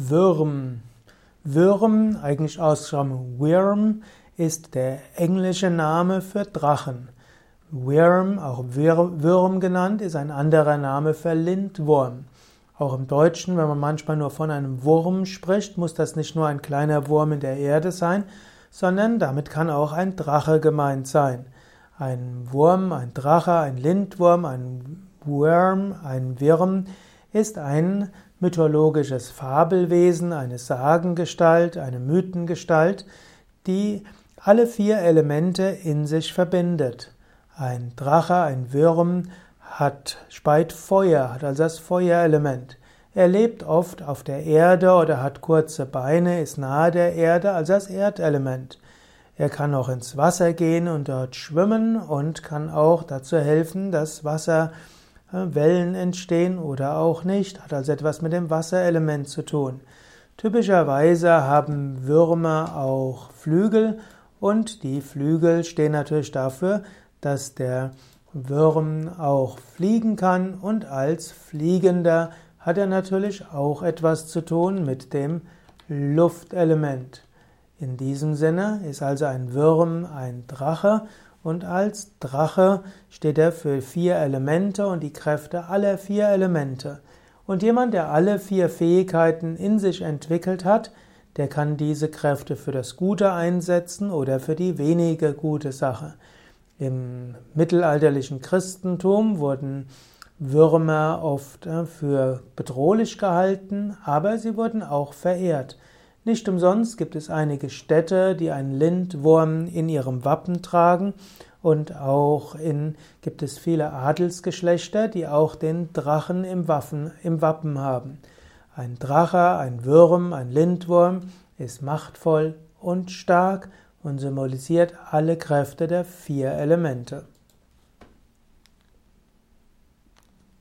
Würm. Würm, eigentlich Ausschreibung Worm, ist der englische Name für Drachen. Worm, auch Würm genannt, ist ein anderer Name für Lindwurm. Auch im Deutschen, wenn man manchmal nur von einem Wurm spricht, muss das nicht nur ein kleiner Wurm in der Erde sein, sondern damit kann auch ein Drache gemeint sein. Ein Wurm, ein Drache, ein Lindwurm, ein Worm, ein Wirm ist ein mythologisches Fabelwesen, eine Sagengestalt, eine Mythengestalt, die alle vier Elemente in sich verbindet. Ein Drache, ein Würm hat speit Feuer, hat also das Feuerelement. Er lebt oft auf der Erde oder hat kurze Beine, ist nahe der Erde, also das Erdelement. Er kann auch ins Wasser gehen und dort schwimmen und kann auch dazu helfen, dass Wasser Wellen entstehen oder auch nicht, hat also etwas mit dem Wasserelement zu tun. Typischerweise haben Würmer auch Flügel und die Flügel stehen natürlich dafür, dass der Würm auch fliegen kann und als Fliegender hat er natürlich auch etwas zu tun mit dem Luftelement. In diesem Sinne ist also ein Würm ein Drache und als Drache steht er für vier Elemente und die Kräfte aller vier Elemente. Und jemand, der alle vier Fähigkeiten in sich entwickelt hat, der kann diese Kräfte für das Gute einsetzen oder für die weniger gute Sache. Im mittelalterlichen Christentum wurden Würmer oft äh, für bedrohlich gehalten, aber sie wurden auch verehrt. Nicht umsonst gibt es einige Städte, die einen Lindwurm in ihrem Wappen tragen und auch in, gibt es viele Adelsgeschlechter, die auch den Drachen im, Waffen, im Wappen haben. Ein Drache, ein Wurm, ein Lindwurm ist machtvoll und stark und symbolisiert alle Kräfte der vier Elemente.